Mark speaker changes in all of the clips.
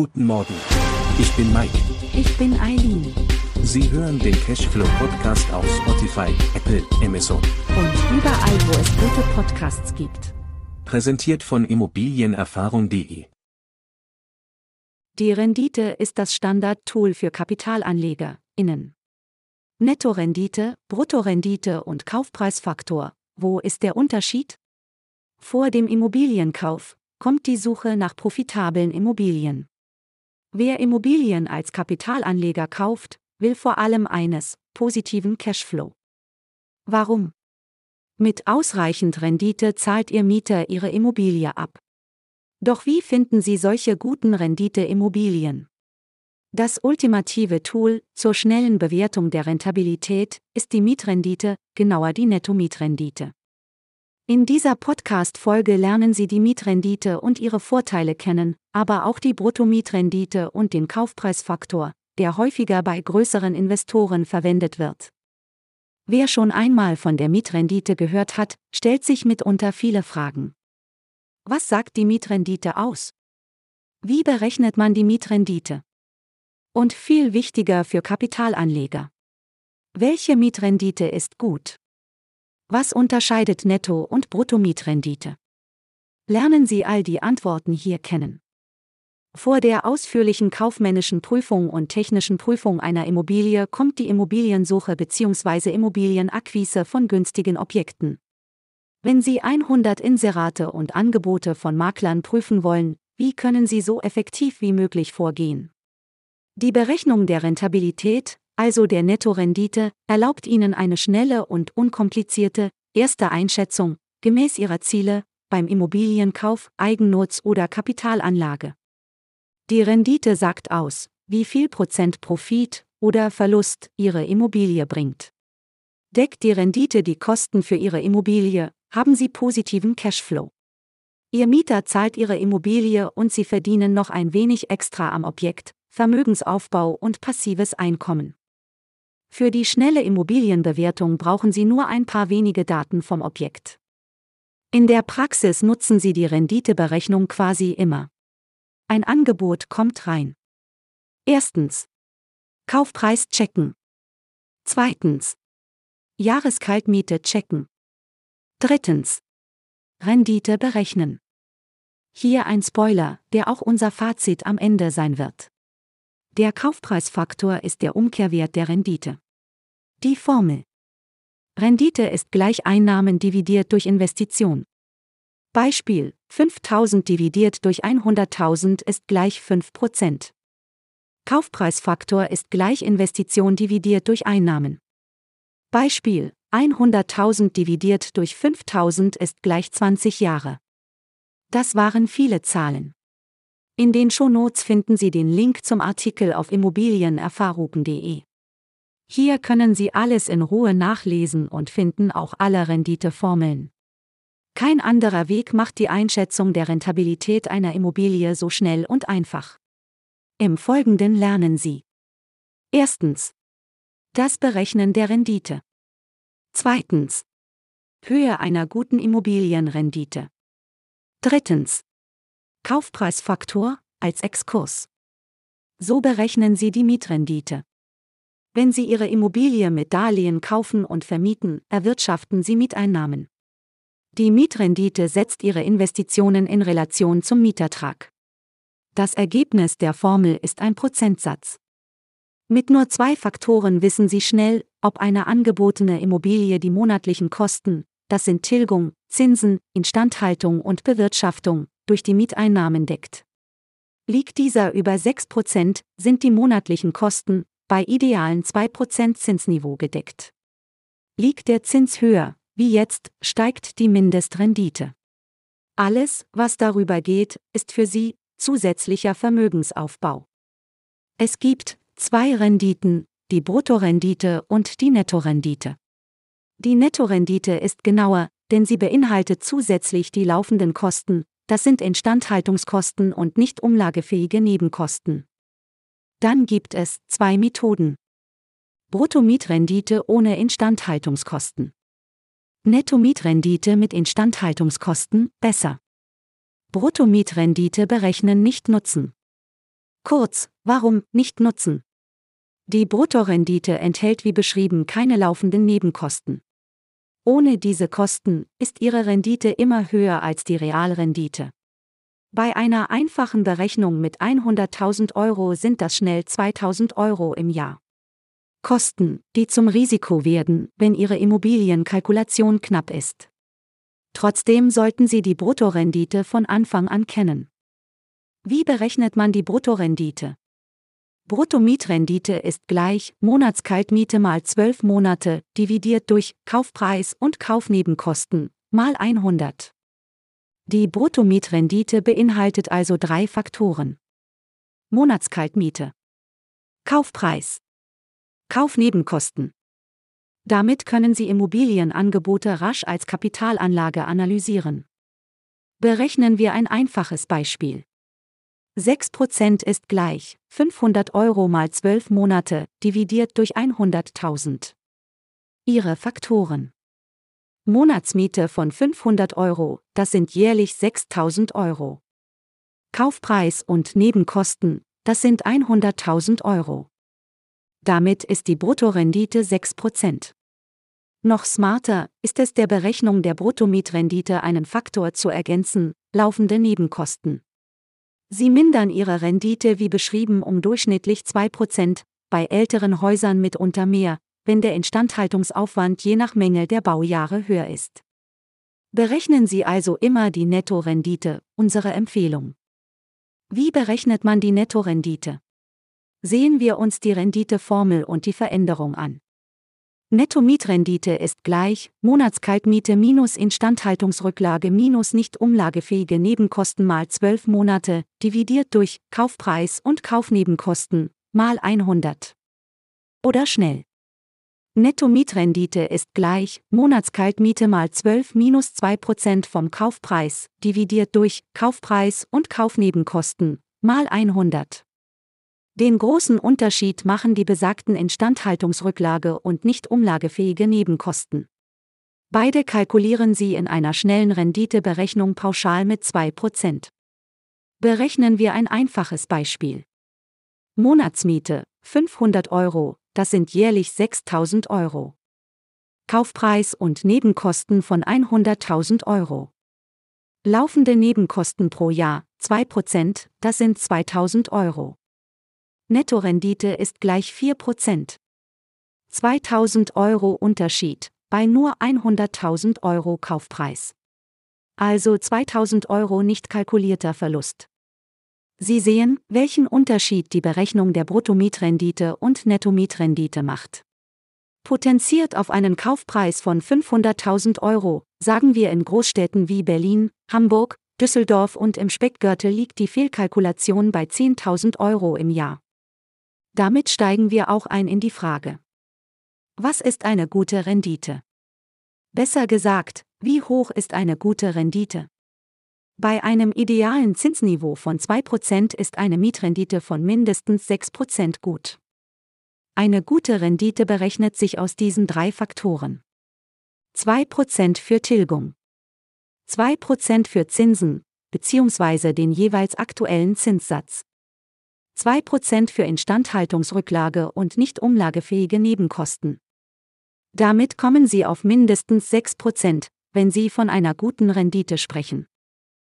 Speaker 1: Guten Morgen. Ich bin Mike.
Speaker 2: Ich bin Eileen.
Speaker 1: Sie hören den Cashflow Podcast auf Spotify, Apple, Amazon.
Speaker 2: Und überall, wo es gute Podcasts gibt.
Speaker 1: Präsentiert von Immobilienerfahrung.de.
Speaker 2: Die Rendite ist das Standard-Tool für Kapitalanleger, innen. Nettorendite, Bruttorendite und Kaufpreisfaktor. Wo ist der Unterschied? Vor dem Immobilienkauf kommt die Suche nach profitablen Immobilien. Wer Immobilien als Kapitalanleger kauft, will vor allem eines, positiven Cashflow. Warum? Mit ausreichend Rendite zahlt Ihr Mieter Ihre Immobilie ab. Doch wie finden Sie solche guten Rendite-Immobilien? Das ultimative Tool zur schnellen Bewertung der Rentabilität ist die Mietrendite, genauer die Netto-Mietrendite. In dieser Podcast-Folge lernen Sie die Mietrendite und ihre Vorteile kennen, aber auch die Bruttomietrendite und den Kaufpreisfaktor, der häufiger bei größeren Investoren verwendet wird. Wer schon einmal von der Mietrendite gehört hat, stellt sich mitunter viele Fragen. Was sagt die Mietrendite aus? Wie berechnet man die Mietrendite? Und viel wichtiger für Kapitalanleger. Welche Mietrendite ist gut? Was unterscheidet Netto- und Bruttomietrendite? Lernen Sie all die Antworten hier kennen. Vor der ausführlichen kaufmännischen Prüfung und technischen Prüfung einer Immobilie kommt die Immobiliensuche bzw. Immobilienakquise von günstigen Objekten. Wenn Sie 100 Inserate und Angebote von Maklern prüfen wollen, wie können Sie so effektiv wie möglich vorgehen? Die Berechnung der Rentabilität, also der Nettorendite, erlaubt Ihnen eine schnelle und unkomplizierte, erste Einschätzung, gemäß Ihrer Ziele, beim Immobilienkauf, Eigennutz oder Kapitalanlage. Die Rendite sagt aus, wie viel Prozent Profit oder Verlust Ihre Immobilie bringt. Deckt die Rendite die Kosten für Ihre Immobilie, haben Sie positiven Cashflow. Ihr Mieter zahlt Ihre Immobilie und Sie verdienen noch ein wenig extra am Objekt, Vermögensaufbau und passives Einkommen. Für die schnelle Immobilienbewertung brauchen Sie nur ein paar wenige Daten vom Objekt. In der Praxis nutzen Sie die Renditeberechnung quasi immer. Ein Angebot kommt rein. Erstens. Kaufpreis checken. Zweitens. Jahreskaltmiete checken. Drittens. Rendite berechnen. Hier ein Spoiler, der auch unser Fazit am Ende sein wird. Der Kaufpreisfaktor ist der Umkehrwert der Rendite. Die Formel. Rendite ist gleich Einnahmen dividiert durch Investition. Beispiel, 5000 dividiert durch 100.000 ist gleich 5%. Kaufpreisfaktor ist gleich Investition dividiert durch Einnahmen. Beispiel, 100.000 dividiert durch 5000 ist gleich 20 Jahre. Das waren viele Zahlen. In den Shownotes finden Sie den Link zum Artikel auf immobilienerfahrung.de. Hier können Sie alles in Ruhe nachlesen und finden auch alle Renditeformeln. Kein anderer Weg macht die Einschätzung der Rentabilität einer Immobilie so schnell und einfach. Im Folgenden lernen Sie. Erstens. Das Berechnen der Rendite. Zweitens. Höhe einer guten Immobilienrendite. Drittens. Kaufpreisfaktor als Exkurs. So berechnen Sie die Mietrendite. Wenn Sie Ihre Immobilie mit Darlehen kaufen und vermieten, erwirtschaften Sie Mieteinnahmen. Die Mietrendite setzt Ihre Investitionen in Relation zum Mietertrag. Das Ergebnis der Formel ist ein Prozentsatz. Mit nur zwei Faktoren wissen Sie schnell, ob eine angebotene Immobilie die monatlichen Kosten, das sind Tilgung, Zinsen, Instandhaltung und Bewirtschaftung, durch die Mieteinnahmen deckt. Liegt dieser über 6%, sind die monatlichen Kosten bei idealen 2% Zinsniveau gedeckt. Liegt der Zins höher, wie jetzt, steigt die Mindestrendite. Alles, was darüber geht, ist für Sie zusätzlicher Vermögensaufbau. Es gibt zwei Renditen, die Bruttorendite und die Nettorendite. Die Nettorendite ist genauer, denn sie beinhaltet zusätzlich die laufenden Kosten, das sind Instandhaltungskosten und nicht umlagefähige Nebenkosten. Dann gibt es zwei Methoden. Bruttomietrendite ohne Instandhaltungskosten. Nettomietrendite mit Instandhaltungskosten besser. Bruttomietrendite berechnen nicht nutzen. Kurz, warum nicht nutzen? Die Bruttorendite enthält wie beschrieben keine laufenden Nebenkosten. Ohne diese Kosten ist Ihre Rendite immer höher als die Realrendite. Bei einer einfachen Berechnung mit 100.000 Euro sind das schnell 2.000 Euro im Jahr. Kosten, die zum Risiko werden, wenn Ihre Immobilienkalkulation knapp ist. Trotzdem sollten Sie die Bruttorendite von Anfang an kennen. Wie berechnet man die Bruttorendite? Bruttomietrendite ist gleich Monatskaltmiete mal 12 Monate dividiert durch Kaufpreis und Kaufnebenkosten mal 100. Die Bruttomietrendite beinhaltet also drei Faktoren. Monatskaltmiete. Kaufpreis. Kaufnebenkosten. Damit können Sie Immobilienangebote rasch als Kapitalanlage analysieren. Berechnen wir ein einfaches Beispiel. 6% ist gleich 500 Euro mal 12 Monate, dividiert durch 100.000. Ihre Faktoren. Monatsmiete von 500 Euro, das sind jährlich 6000 Euro. Kaufpreis und Nebenkosten, das sind 100.000 Euro. Damit ist die Bruttorendite 6%. Noch smarter ist es der Berechnung der Bruttomietrendite einen Faktor zu ergänzen, laufende Nebenkosten. Sie mindern ihre Rendite wie beschrieben um durchschnittlich 2%, bei älteren Häusern mitunter mehr, wenn der Instandhaltungsaufwand je nach Menge der Baujahre höher ist. Berechnen Sie also immer die Nettorendite, unsere Empfehlung. Wie berechnet man die Nettorendite? Sehen wir uns die Renditeformel und die Veränderung an. Netto-Mietrendite ist gleich Monatskaltmiete minus Instandhaltungsrücklage minus nicht umlagefähige Nebenkosten mal 12 Monate, dividiert durch Kaufpreis und Kaufnebenkosten mal 100. Oder schnell. Netto-Mietrendite ist gleich Monatskaltmiete mal 12 minus 2% vom Kaufpreis, dividiert durch Kaufpreis und Kaufnebenkosten mal 100. Den großen Unterschied machen die besagten Instandhaltungsrücklage und nicht umlagefähige Nebenkosten. Beide kalkulieren Sie in einer schnellen Renditeberechnung pauschal mit 2%. Berechnen wir ein einfaches Beispiel. Monatsmiete 500 Euro, das sind jährlich 6000 Euro. Kaufpreis und Nebenkosten von 100.000 Euro. Laufende Nebenkosten pro Jahr 2%, das sind 2000 Euro. Nettorendite ist gleich 4%. 2000 Euro Unterschied bei nur 100.000 Euro Kaufpreis. Also 2000 Euro nicht kalkulierter Verlust. Sie sehen, welchen Unterschied die Berechnung der Bruttomietrendite und Nettomietrendite macht. Potenziert auf einen Kaufpreis von 500.000 Euro, sagen wir in Großstädten wie Berlin, Hamburg, Düsseldorf und im Speckgürtel liegt die Fehlkalkulation bei 10.000 Euro im Jahr. Damit steigen wir auch ein in die Frage. Was ist eine gute Rendite? Besser gesagt, wie hoch ist eine gute Rendite? Bei einem idealen Zinsniveau von 2% ist eine Mietrendite von mindestens 6% gut. Eine gute Rendite berechnet sich aus diesen drei Faktoren. 2% für Tilgung. 2% für Zinsen, bzw. den jeweils aktuellen Zinssatz. 2% für Instandhaltungsrücklage und nicht umlagefähige Nebenkosten. Damit kommen Sie auf mindestens 6%, wenn Sie von einer guten Rendite sprechen.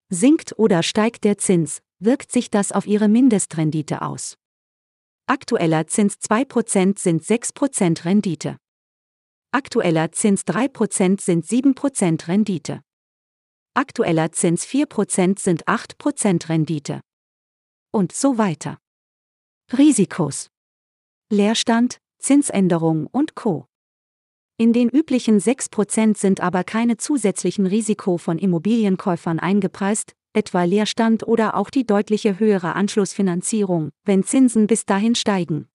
Speaker 2: Sinkt oder steigt der Zins, wirkt sich das auf Ihre Mindestrendite aus. Aktueller Zins 2% sind 6% Rendite. Aktueller Zins 3% sind 7% Rendite. Aktueller Zins 4% sind 8% Rendite. Und so weiter. Risikos. Leerstand, Zinsänderung und Co. In den üblichen 6% sind aber keine zusätzlichen Risiko von Immobilienkäufern eingepreist, etwa Leerstand oder auch die deutliche höhere Anschlussfinanzierung, wenn Zinsen bis dahin steigen.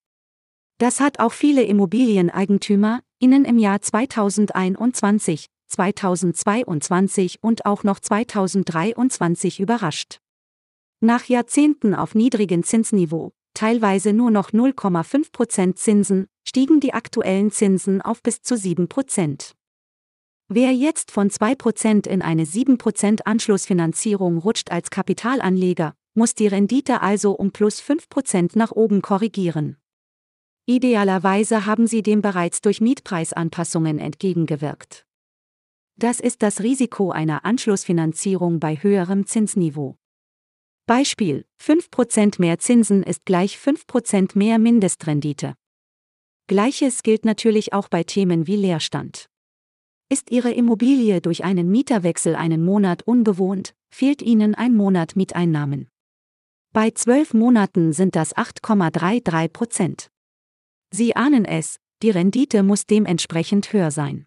Speaker 2: Das hat auch viele Immobilieneigentümer, ihnen im Jahr 2021, 2022 und auch noch 2023 überrascht. Nach Jahrzehnten auf niedrigem Zinsniveau, teilweise nur noch 0,5% Zinsen, stiegen die aktuellen Zinsen auf bis zu 7%. Wer jetzt von 2% in eine 7% Anschlussfinanzierung rutscht als Kapitalanleger, muss die Rendite also um plus 5% nach oben korrigieren. Idealerweise haben Sie dem bereits durch Mietpreisanpassungen entgegengewirkt. Das ist das Risiko einer Anschlussfinanzierung bei höherem Zinsniveau. Beispiel: 5% mehr Zinsen ist gleich 5% mehr Mindestrendite. Gleiches gilt natürlich auch bei Themen wie Leerstand. Ist Ihre Immobilie durch einen Mieterwechsel einen Monat unbewohnt, fehlt Ihnen ein Monat Mieteinnahmen. Bei zwölf Monaten sind das 8,33 Prozent. Sie ahnen es, die Rendite muss dementsprechend höher sein.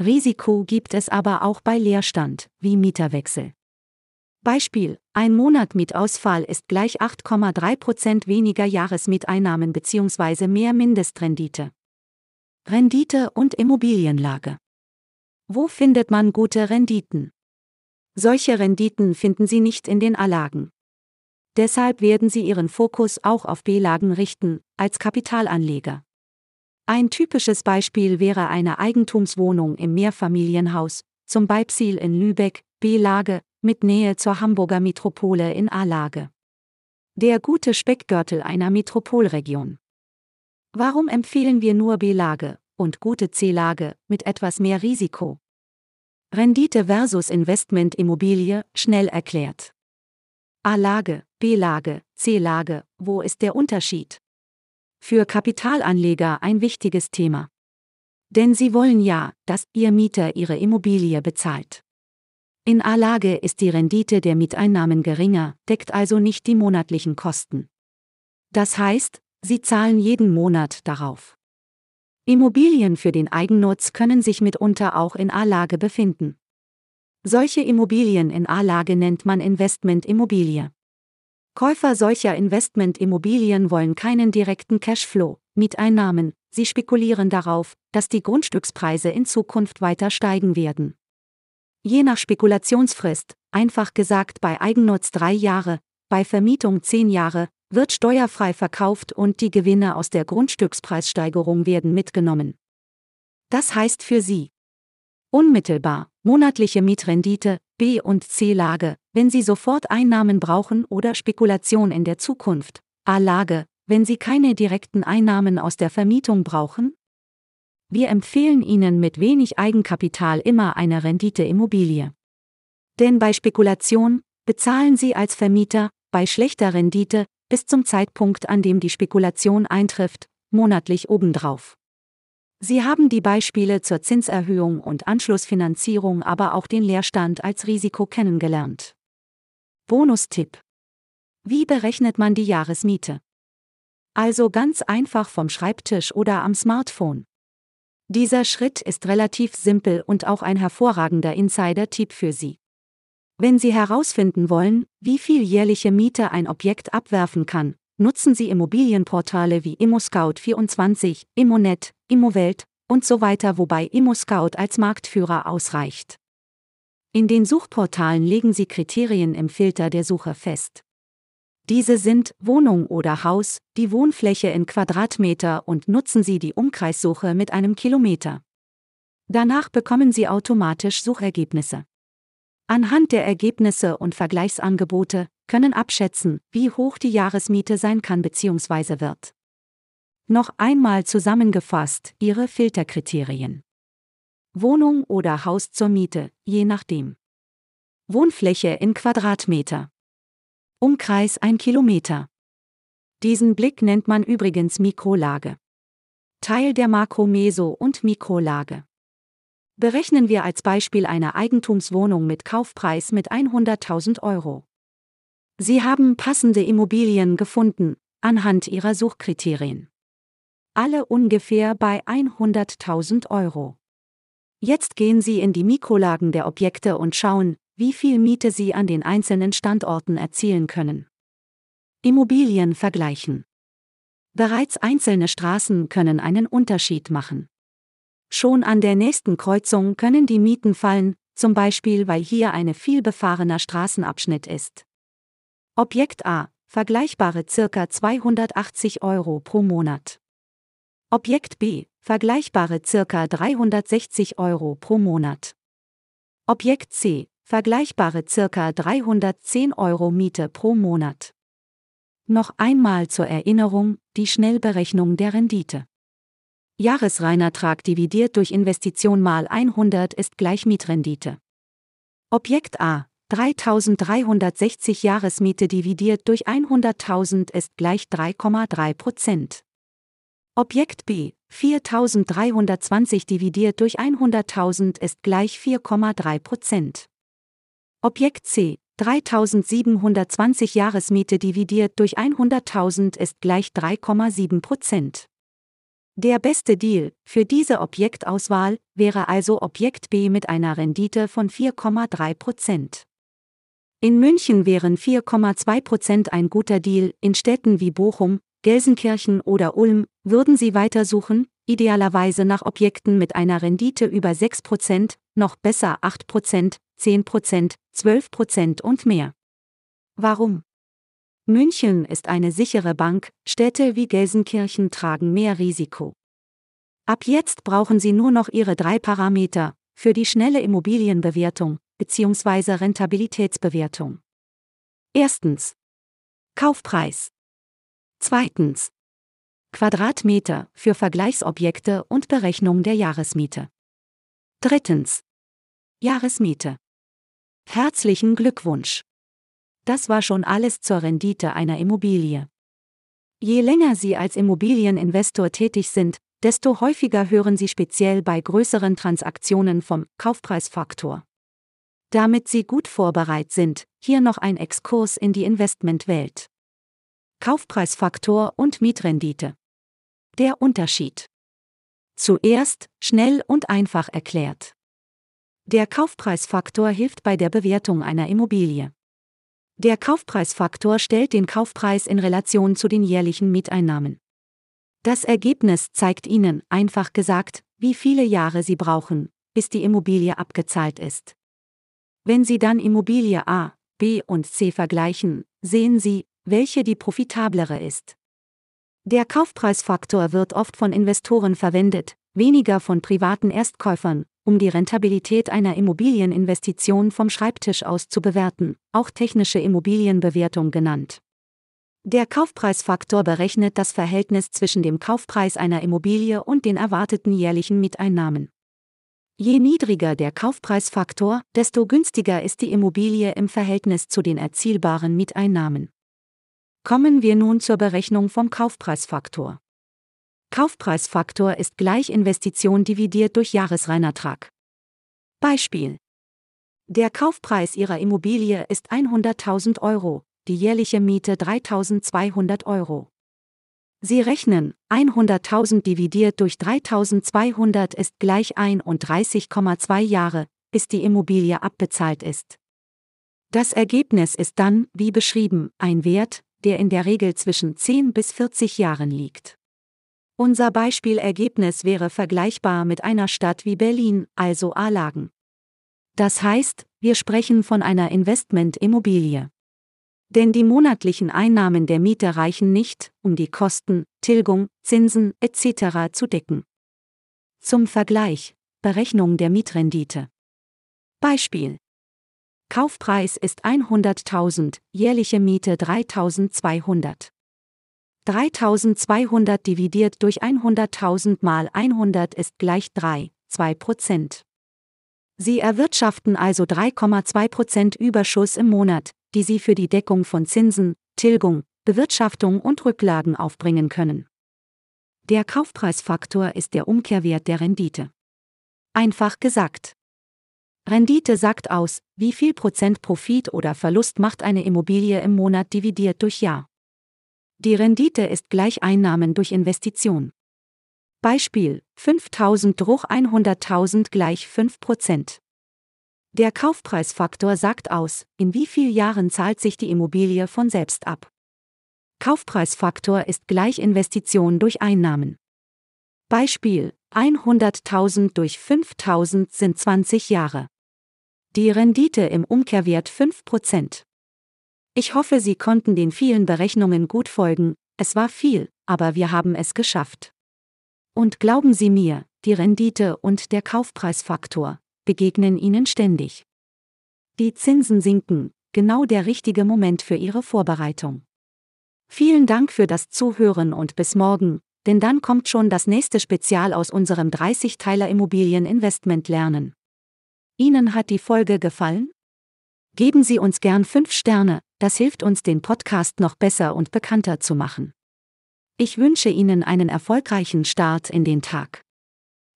Speaker 2: Risiko gibt es aber auch bei Leerstand, wie Mieterwechsel. Beispiel: Ein Monat Mietausfall ist gleich 8,3% weniger Jahresmieteinnahmen bzw. mehr Mindestrendite. Rendite und Immobilienlage. Wo findet man gute Renditen? Solche Renditen finden Sie nicht in den A-Lagen. Deshalb werden Sie Ihren Fokus auch auf B-Lagen richten, als Kapitalanleger. Ein typisches Beispiel wäre eine Eigentumswohnung im Mehrfamilienhaus, zum Beispiel in Lübeck, B-Lage, mit Nähe zur Hamburger Metropole in A-Lage. Der gute Speckgürtel einer Metropolregion. Warum empfehlen wir nur B-Lage und gute C-Lage mit etwas mehr Risiko? Rendite versus Investmentimmobilie, schnell erklärt. A-Lage, B-Lage, C-Lage, wo ist der Unterschied? Für Kapitalanleger ein wichtiges Thema. Denn sie wollen ja, dass ihr Mieter ihre Immobilie bezahlt. In A-Lage ist die Rendite der Mieteinnahmen geringer, deckt also nicht die monatlichen Kosten. Das heißt, sie zahlen jeden Monat darauf. Immobilien für den Eigennutz können sich mitunter auch in A-Lage befinden. Solche Immobilien in A-Lage nennt man Investmentimmobilie. Käufer solcher Investmentimmobilien wollen keinen direkten Cashflow, Mieteinnahmen, sie spekulieren darauf, dass die Grundstückspreise in Zukunft weiter steigen werden. Je nach Spekulationsfrist, einfach gesagt bei Eigennutz drei Jahre, bei Vermietung zehn Jahre, wird steuerfrei verkauft und die Gewinne aus der Grundstückspreissteigerung werden mitgenommen. Das heißt für Sie. Unmittelbar. Monatliche Mietrendite, B- und C-Lage, wenn Sie sofort Einnahmen brauchen oder Spekulation in der Zukunft, A-Lage, wenn Sie keine direkten Einnahmen aus der Vermietung brauchen, wir empfehlen Ihnen mit wenig Eigenkapital immer eine Rendite-Immobilie. Denn bei Spekulation bezahlen Sie als Vermieter, bei schlechter Rendite, bis zum Zeitpunkt, an dem die Spekulation eintrifft, monatlich obendrauf. Sie haben die Beispiele zur Zinserhöhung und Anschlussfinanzierung, aber auch den Leerstand als Risiko kennengelernt. Bonustipp. Wie berechnet man die Jahresmiete? Also ganz einfach vom Schreibtisch oder am Smartphone. Dieser Schritt ist relativ simpel und auch ein hervorragender Insider-Tipp für Sie. Wenn Sie herausfinden wollen, wie viel jährliche Miete ein Objekt abwerfen kann, nutzen Sie Immobilienportale wie ImmoScout24, Immonet, Immowelt und so weiter, wobei ImmoScout als Marktführer ausreicht. In den Suchportalen legen Sie Kriterien im Filter der Suche fest. Diese sind Wohnung oder Haus, die Wohnfläche in Quadratmeter und nutzen Sie die Umkreissuche mit einem Kilometer. Danach bekommen Sie automatisch Suchergebnisse. Anhand der Ergebnisse und Vergleichsangebote können abschätzen, wie hoch die Jahresmiete sein kann bzw. wird. Noch einmal zusammengefasst Ihre Filterkriterien. Wohnung oder Haus zur Miete, je nachdem. Wohnfläche in Quadratmeter. Umkreis 1 Kilometer. Diesen Blick nennt man übrigens Mikrolage. Teil der Makro-Meso- und Mikrolage. Berechnen wir als Beispiel eine Eigentumswohnung mit Kaufpreis mit 100.000 Euro. Sie haben passende Immobilien gefunden, anhand Ihrer Suchkriterien. Alle ungefähr bei 100.000 Euro. Jetzt gehen Sie in die Mikrolagen der Objekte und schauen, wie viel Miete Sie an den einzelnen Standorten erzielen können. Immobilien vergleichen. Bereits einzelne Straßen können einen Unterschied machen. Schon an der nächsten Kreuzung können die Mieten fallen, zum Beispiel weil hier eine viel befahrener Straßenabschnitt ist. Objekt A, vergleichbare ca. 280 Euro pro Monat. Objekt B, vergleichbare ca. 360 Euro pro Monat. Objekt C, vergleichbare circa 310 Euro Miete pro Monat. Noch einmal zur Erinnerung die Schnellberechnung der Rendite. Jahresreinertrag dividiert durch Investition mal 100 ist gleich Mietrendite. Objekt A 3360 Jahresmiete dividiert durch 100.000 ist gleich 3,3 Prozent. Objekt B 4320 dividiert durch 100.000 ist gleich 4,3 Prozent. Objekt C 3720 Jahresmiete dividiert durch 100.000 ist gleich 3,7 Prozent. Der beste Deal für diese Objektauswahl wäre also Objekt B mit einer Rendite von 4,3 Prozent. In München wären 4,2 Prozent ein guter Deal, in Städten wie Bochum, Gelsenkirchen oder Ulm würden Sie weitersuchen, idealerweise nach Objekten mit einer Rendite über 6 Prozent, noch besser 8 Prozent, 10 Prozent, 12 Prozent und mehr. Warum? München ist eine sichere Bank, Städte wie Gelsenkirchen tragen mehr Risiko. Ab jetzt brauchen Sie nur noch Ihre drei Parameter für die schnelle Immobilienbewertung, bzw. Rentabilitätsbewertung. Erstens. Kaufpreis. Zweitens. Quadratmeter für Vergleichsobjekte und Berechnung der Jahresmiete. Drittens. Jahresmiete. Herzlichen Glückwunsch. Das war schon alles zur Rendite einer Immobilie. Je länger Sie als Immobilieninvestor tätig sind, desto häufiger hören Sie speziell bei größeren Transaktionen vom Kaufpreisfaktor. Damit Sie gut vorbereitet sind, hier noch ein Exkurs in die Investmentwelt. Kaufpreisfaktor und Mietrendite. Der Unterschied. Zuerst, schnell und einfach erklärt. Der Kaufpreisfaktor hilft bei der Bewertung einer Immobilie. Der Kaufpreisfaktor stellt den Kaufpreis in Relation zu den jährlichen Mieteinnahmen. Das Ergebnis zeigt Ihnen, einfach gesagt, wie viele Jahre Sie brauchen, bis die Immobilie abgezahlt ist. Wenn Sie dann Immobilie A, B und C vergleichen, sehen Sie, welche die profitablere ist. Der Kaufpreisfaktor wird oft von Investoren verwendet, weniger von privaten Erstkäufern, um die Rentabilität einer Immobilieninvestition vom Schreibtisch aus zu bewerten, auch technische Immobilienbewertung genannt. Der Kaufpreisfaktor berechnet das Verhältnis zwischen dem Kaufpreis einer Immobilie und den erwarteten jährlichen Mieteinnahmen. Je niedriger der Kaufpreisfaktor, desto günstiger ist die Immobilie im Verhältnis zu den erzielbaren Mieteinnahmen. Kommen wir nun zur Berechnung vom Kaufpreisfaktor. Kaufpreisfaktor ist gleich Investition dividiert durch Jahresreinertrag. Beispiel. Der Kaufpreis Ihrer Immobilie ist 100.000 Euro, die jährliche Miete 3.200 Euro. Sie rechnen, 100.000 dividiert durch 3.200 ist gleich 31,2 Jahre, bis die Immobilie abbezahlt ist. Das Ergebnis ist dann, wie beschrieben, ein Wert, der in der Regel zwischen 10 bis 40 Jahren liegt. Unser Beispielergebnis wäre vergleichbar mit einer Stadt wie Berlin, also A-Lagen. Das heißt, wir sprechen von einer Investmentimmobilie. Denn die monatlichen Einnahmen der Miete reichen nicht, um die Kosten, Tilgung, Zinsen etc. zu decken. Zum Vergleich, Berechnung der Mietrendite. Beispiel. Kaufpreis ist 100.000, jährliche Miete 3.200. 3.200 dividiert durch 100.000 mal 100 ist gleich 3, 2 Prozent. Sie erwirtschaften also 3,2 Prozent Überschuss im Monat, die sie für die Deckung von Zinsen, Tilgung, Bewirtschaftung und Rücklagen aufbringen können. Der Kaufpreisfaktor ist der Umkehrwert der Rendite. Einfach gesagt. Rendite sagt aus, wie viel Prozent Profit oder Verlust macht eine Immobilie im Monat dividiert durch Jahr. Die Rendite ist gleich Einnahmen durch Investition. Beispiel, 5000 durch 100.000 gleich 5 Prozent. Der Kaufpreisfaktor sagt aus, in wie vielen Jahren zahlt sich die Immobilie von selbst ab. Kaufpreisfaktor ist gleich Investition durch Einnahmen. Beispiel 100.000 durch 5.000 sind 20 Jahre. Die Rendite im Umkehrwert 5%. Ich hoffe, Sie konnten den vielen Berechnungen gut folgen, es war viel, aber wir haben es geschafft. Und glauben Sie mir, die Rendite und der Kaufpreisfaktor, begegnen ihnen ständig. Die Zinsen sinken, genau der richtige Moment für Ihre Vorbereitung. Vielen Dank für das Zuhören und bis morgen, denn dann kommt schon das nächste Spezial aus unserem 30-Teiler Immobilieninvestment lernen. Ihnen hat die Folge gefallen? Geben Sie uns gern 5 Sterne, das hilft uns den Podcast noch besser und bekannter zu machen. Ich wünsche Ihnen einen erfolgreichen Start in den Tag.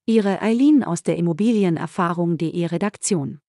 Speaker 2: Ihre Eileen aus der Immobilienerfahrung.de Redaktion